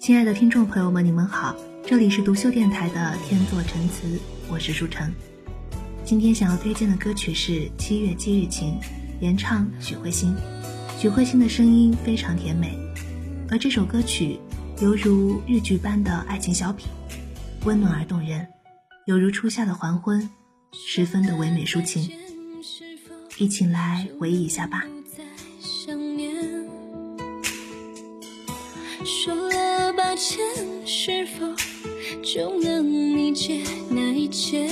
亲爱的听众朋友们，你们好，这里是独秀电台的天作陈词，我是舒城。今天想要推荐的歌曲是《七月七日晴》，原唱许慧欣。许慧欣的声音非常甜美，而这首歌曲犹如日剧般的爱情小品，温暖而动人，犹如初夏的黄昏，十分的唯美抒情。一起来回忆一下吧。说了抱歉，是否就能理解那一切？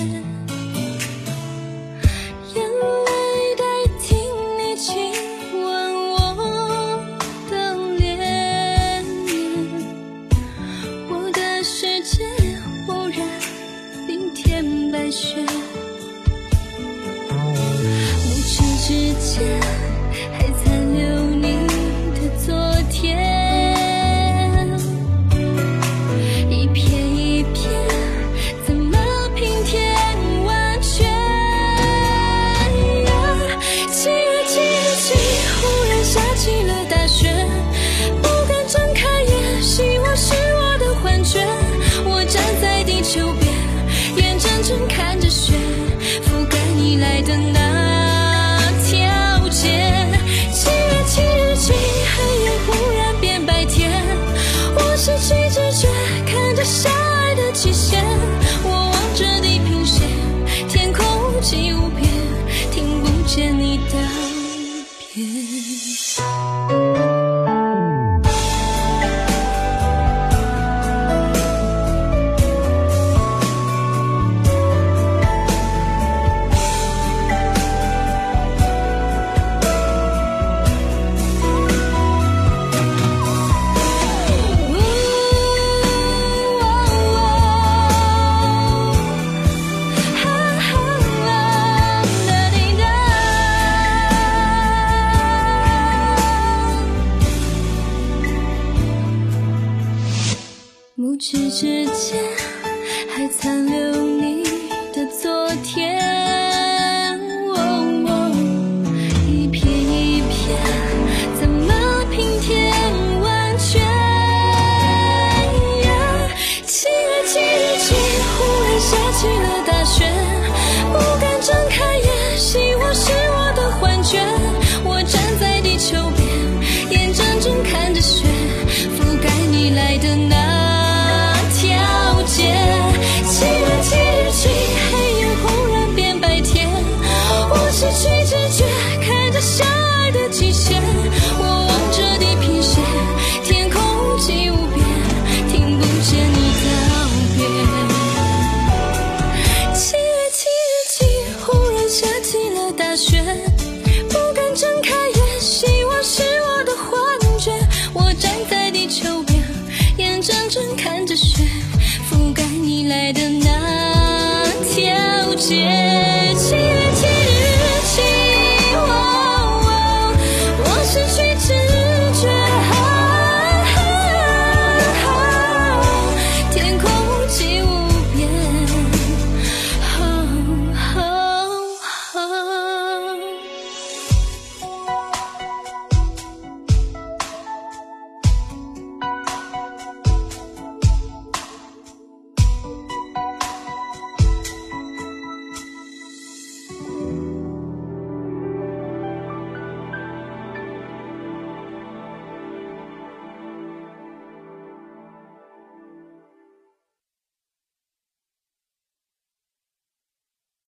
you 指之间还残留解